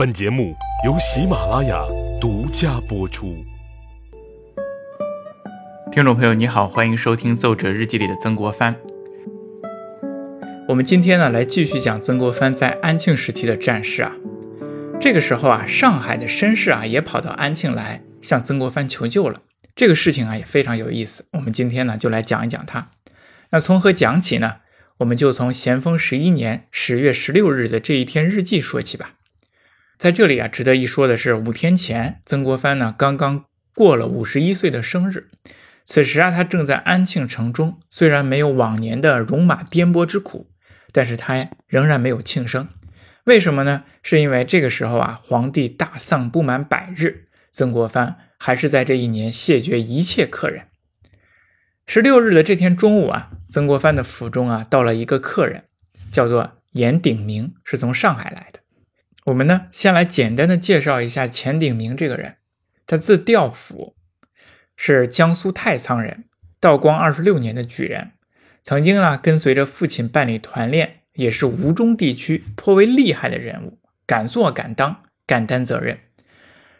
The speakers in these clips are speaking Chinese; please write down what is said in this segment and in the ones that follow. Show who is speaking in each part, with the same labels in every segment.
Speaker 1: 本节目由喜马拉雅独家播出。
Speaker 2: 听众朋友，你好，欢迎收听《奏折日记》里的曾国藩。我们今天呢，来继续讲曾国藩在安庆时期的战事啊。这个时候啊，上海的绅士啊，也跑到安庆来向曾国藩求救了。这个事情啊，也非常有意思。我们今天呢，就来讲一讲它。那从何讲起呢？我们就从咸丰十一年十月十六日的这一天日记说起吧。在这里啊，值得一说的是，五天前，曾国藩呢刚刚过了五十一岁的生日。此时啊，他正在安庆城中，虽然没有往年的戎马颠簸之苦，但是他仍然没有庆生。为什么呢？是因为这个时候啊，皇帝大丧不满百日，曾国藩还是在这一年谢绝一切客人。十六日的这天中午啊，曾国藩的府中啊，到了一个客人，叫做严鼎明，是从上海来的。我们呢，先来简单的介绍一下钱鼎明这个人。他字调甫，是江苏太仓人，道光二十六年的举人。曾经啊，跟随着父亲办理团练，也是吴中地区颇为厉害的人物，敢做敢当，敢担责任。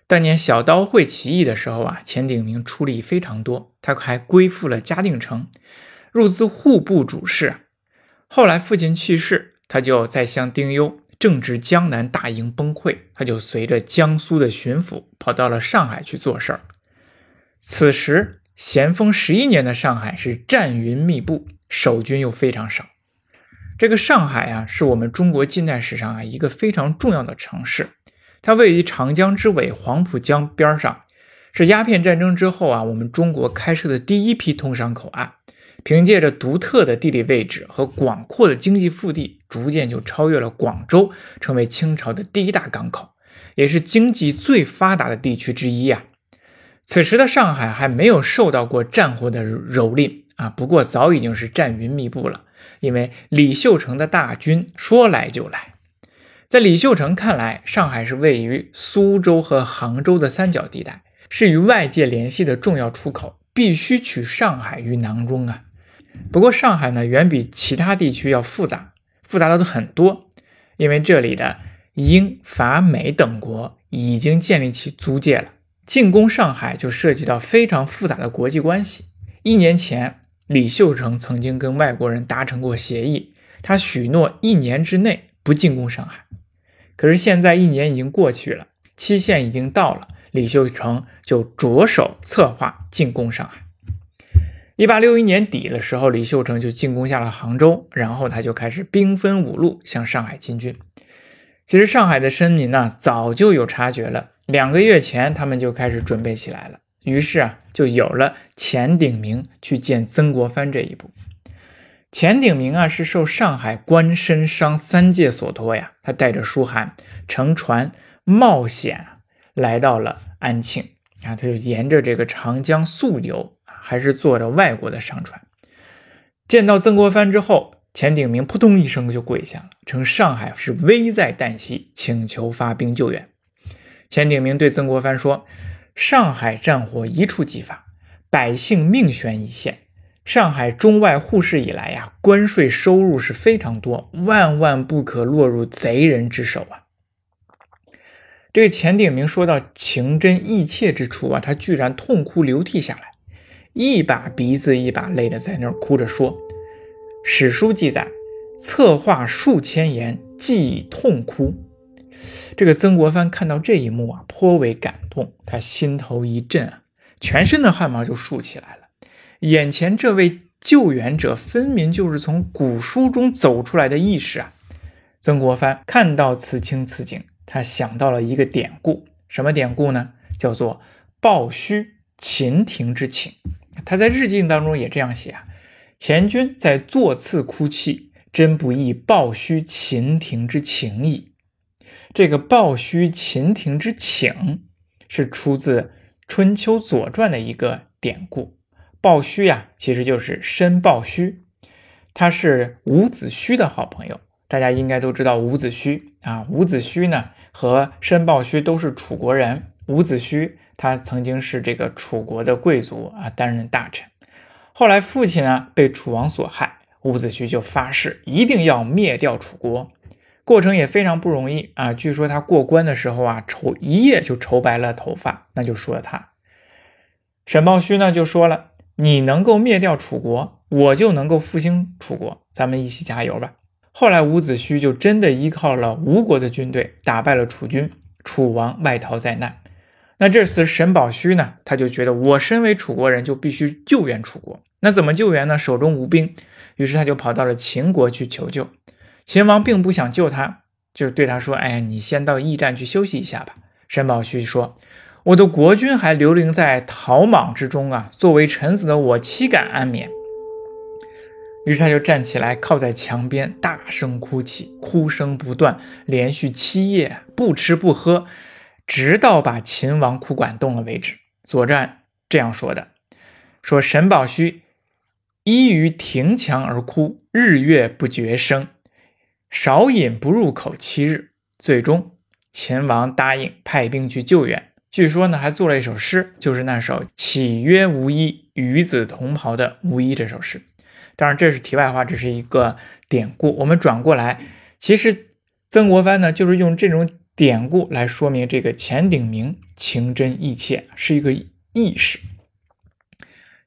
Speaker 2: 当年小刀会起义的时候啊，钱鼎明出力非常多，他还归附了嘉定城，入资户部主事。后来父亲去世，他就在乡丁忧。正值江南大营崩溃，他就随着江苏的巡抚跑到了上海去做事儿。此时咸丰十一年的上海是战云密布，守军又非常少。这个上海啊，是我们中国近代史上啊一个非常重要的城市，它位于长江之尾黄浦江边上，是鸦片战争之后啊我们中国开设的第一批通商口岸。凭借着独特的地理位置和广阔的经济腹地，逐渐就超越了广州，成为清朝的第一大港口，也是经济最发达的地区之一啊。此时的上海还没有受到过战火的蹂躏啊，不过早已经是战云密布了。因为李秀成的大军说来就来，在李秀成看来，上海是位于苏州和杭州的三角地带，是与外界联系的重要出口，必须取上海于囊中啊。不过上海呢，远比其他地区要复杂，复杂的都很多。因为这里的英法美等国已经建立起租界了，进攻上海就涉及到非常复杂的国际关系。一年前，李秀成曾经跟外国人达成过协议，他许诺一年之内不进攻上海。可是现在一年已经过去了，期限已经到了，李秀成就着手策划进攻上海。一八六一年底的时候，李秀成就进攻下了杭州，然后他就开始兵分五路向上海进军。其实上海的绅民呢，早就有察觉了，两个月前他们就开始准备起来了。于是啊，就有了钱鼎明去见曾国藩这一步。钱鼎明啊，是受上海官绅商三界所托呀，他带着书函乘船冒险来到了安庆，然后他就沿着这个长江溯流。还是坐着外国的商船，见到曾国藩之后，钱鼎明扑通一声就跪下了，称上海是危在旦夕，请求发兵救援。钱鼎明对曾国藩说：“上海战火一触即发，百姓命悬一线。上海中外互市以来呀，关税收入是非常多，万万不可落入贼人之手啊！”这个钱鼎明说到情真意切之处啊，他居然痛哭流涕下来。一把鼻子一把泪的在那儿哭着说：“史书记载，策划数千言，既痛哭。”这个曾国藩看到这一幕啊，颇为感动，他心头一震啊，全身的汗毛就竖起来了。眼前这位救援者，分明就是从古书中走出来的义士啊！曾国藩看到此情此景，他想到了一个典故，什么典故呢？叫做“抱虚秦庭之请”。他在日记当中也这样写啊：“前君在座次哭泣，真不易报虚秦庭之情矣。”这个“报虚秦庭之请”是出自《春秋左传》的一个典故。鲍虚呀，其实就是申鲍虚，他是伍子胥的好朋友。大家应该都知道伍子胥啊。伍子胥呢和申鲍虚都是楚国人。伍子胥。他曾经是这个楚国的贵族啊，担任大臣。后来父亲呢被楚王所害，伍子胥就发誓一定要灭掉楚国。过程也非常不容易啊。据说他过关的时候啊，愁一夜就愁白了头发，那就说他。沈抱胥呢就说了：“你能够灭掉楚国，我就能够复兴楚国，咱们一起加油吧。”后来伍子胥就真的依靠了吴国的军队，打败了楚军，楚王外逃灾难。那这次沈宝虚呢，他就觉得我身为楚国人，就必须救援楚国。那怎么救援呢？手中无兵，于是他就跑到了秦国去求救。秦王并不想救他，就对他说：“哎，你先到驿站去休息一下吧。”沈宝虚说：“我的国君还流离在逃莽之中啊，作为臣子的我岂敢安眠？”于是他就站起来，靠在墙边，大声哭泣，哭声不断，连续七夜不吃不喝。直到把秦王哭管动了为止。左传这样说的：说沈宝虚依于庭墙而哭，日月不绝声，少饮不入口七日。最终，秦王答应派兵去救援。据说呢，还做了一首诗，就是那首“岂曰无衣，与子同袍”的《无衣》这首诗。当然，这是题外话，这是一个典故。我们转过来，其实曾国藩呢，就是用这种。典故来说明这个钱鼎铭情真意切，是一个意识。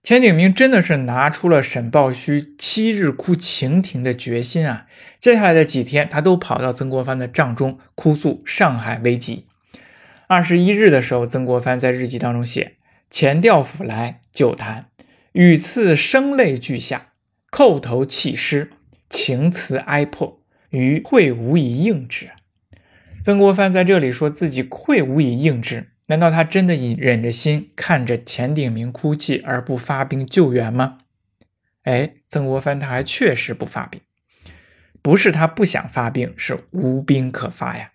Speaker 2: 钱鼎铭真的是拿出了沈抱虚七日哭晴庭的决心啊！接下来的几天，他都跑到曾国藩的帐中哭诉上海危急。二十一日的时候，曾国藩在日记当中写：“钱调府来酒谈，语次声泪俱下，叩头泣失，情辞哀迫，余会无以应之。”曾国藩在这里说自己愧无以应之，难道他真的以忍着心看着钱鼎铭哭泣而不发兵救援吗？哎，曾国藩他还确实不发兵，不是他不想发兵，是无兵可发呀。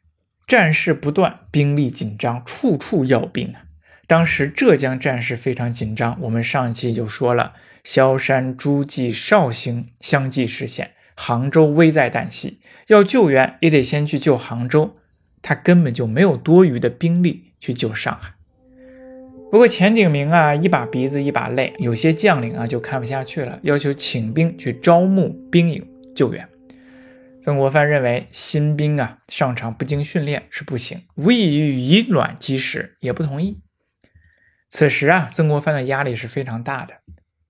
Speaker 2: 战事不断，兵力紧张，处处要兵啊。当时浙江战事非常紧张，我们上一期就说了，萧山、诸暨、绍兴相继失陷，杭州危在旦夕，要救援也得先去救杭州。他根本就没有多余的兵力去救上海。不过钱鼎铭啊，一把鼻子一把泪，有些将领啊就看不下去了，要求请兵去招募兵营救援。曾国藩认为新兵啊上场不经训练是不行，无异于以卵击石，也不同意。此时啊，曾国藩的压力是非常大的。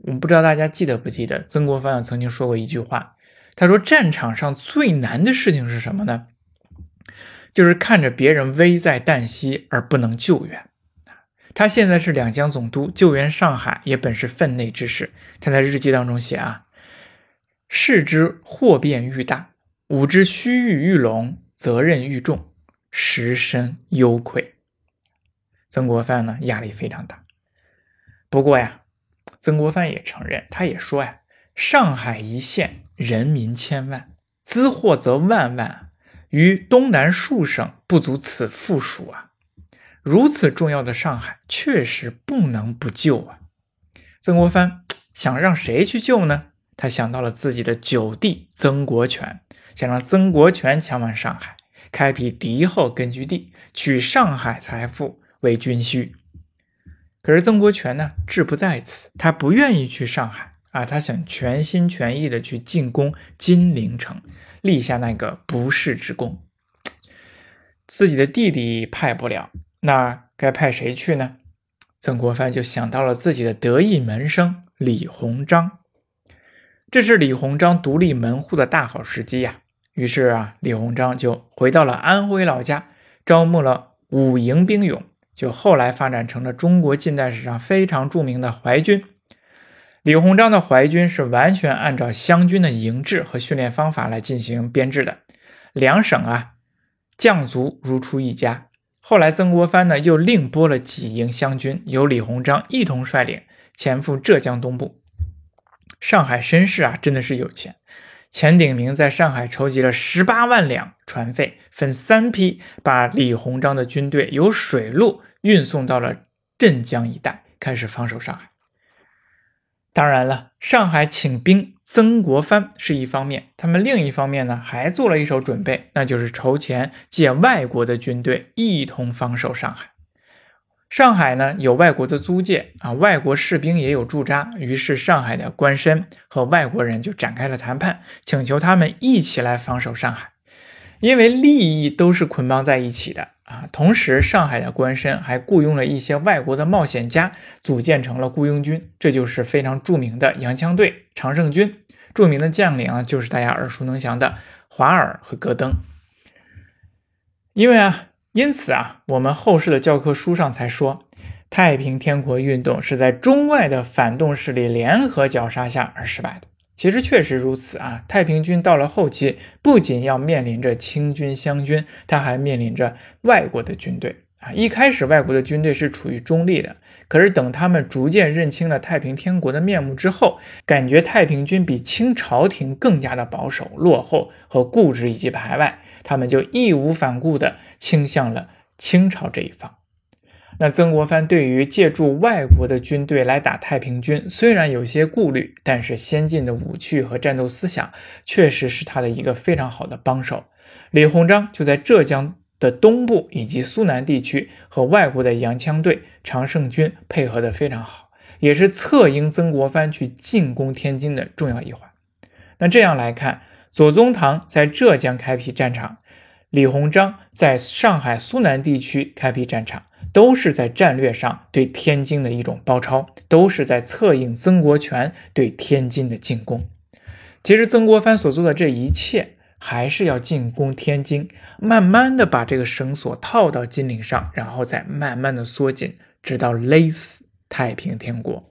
Speaker 2: 我们不知道大家记得不记得，曾国藩曾经说过一句话，他说：“战场上最难的事情是什么呢？”就是看着别人危在旦夕而不能救援，他现在是两江总督，救援上海也本是分内之事。他在日记当中写啊：“事之祸变愈大，吾之虚誉愈隆，责任愈重，实深忧愧。”曾国藩呢压力非常大。不过呀，曾国藩也承认，他也说呀：“上海一县，人民千万，兹祸则万万。”于东南数省不足此负数啊！如此重要的上海，确实不能不救啊！曾国藩想让谁去救呢？他想到了自己的九弟曾国荃，想让曾国荃前往上海，开辟敌后根据地，取上海财富为军需。可是曾国荃呢，志不在此，他不愿意去上海啊，他想全心全意的去进攻金陵城。立下那个不世之功，自己的弟弟派不了，那该派谁去呢？曾国藩就想到了自己的得意门生李鸿章，这是李鸿章独立门户的大好时机呀。于是啊，李鸿章就回到了安徽老家，招募了五营兵勇，就后来发展成了中国近代史上非常著名的淮军。李鸿章的淮军是完全按照湘军的营制和训练方法来进行编制的，两省啊将卒如出一家。后来曾国藩呢又另拨了几营湘军，由李鸿章一同率领前赴浙江东部。上海绅士啊真的是有钱，钱鼎铭在上海筹集了十八万两船费，分三批把李鸿章的军队由水路运送到了镇江一带，开始防守上海。当然了，上海请兵，曾国藩是一方面，他们另一方面呢还做了一手准备，那就是筹钱借外国的军队一同防守上海。上海呢有外国的租界啊，外国士兵也有驻扎，于是上海的官绅和外国人就展开了谈判，请求他们一起来防守上海。因为利益都是捆绑在一起的啊。同时，上海的官绅还雇佣了一些外国的冒险家，组建成了雇佣军，这就是非常著名的洋枪队常胜军。著名的将领啊，就是大家耳熟能详的华尔和戈登。因为啊，因此啊，我们后世的教科书上才说，太平天国运动是在中外的反动势力联合绞杀下而失败的。其实确实如此啊，太平军到了后期，不仅要面临着清军、湘军，他还面临着外国的军队。啊，一开始外国的军队是处于中立的，可是等他们逐渐认清了太平天国的面目之后，感觉太平军比清朝廷更加的保守、落后和固执以及排外，他们就义无反顾地倾向了清朝这一方。那曾国藩对于借助外国的军队来打太平军，虽然有些顾虑，但是先进的武器和战斗思想确实是他的一个非常好的帮手。李鸿章就在浙江。的东部以及苏南地区和外国的洋枪队常胜军配合的非常好，也是策应曾国藩去进攻天津的重要一环。那这样来看，左宗棠在浙江开辟战场，李鸿章在上海苏南地区开辟战场，都是在战略上对天津的一种包抄，都是在策应曾国荃对天津的进攻。其实曾国藩所做的这一切。还是要进攻天津，慢慢的把这个绳索套到金陵上，然后再慢慢的缩紧，直到勒死太平天国。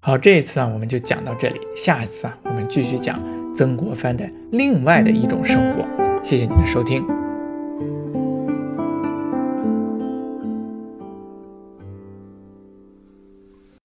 Speaker 2: 好，这一次啊，我们就讲到这里，下一次啊，我们继续讲曾国藩的另外的一种生活。谢谢你的收听。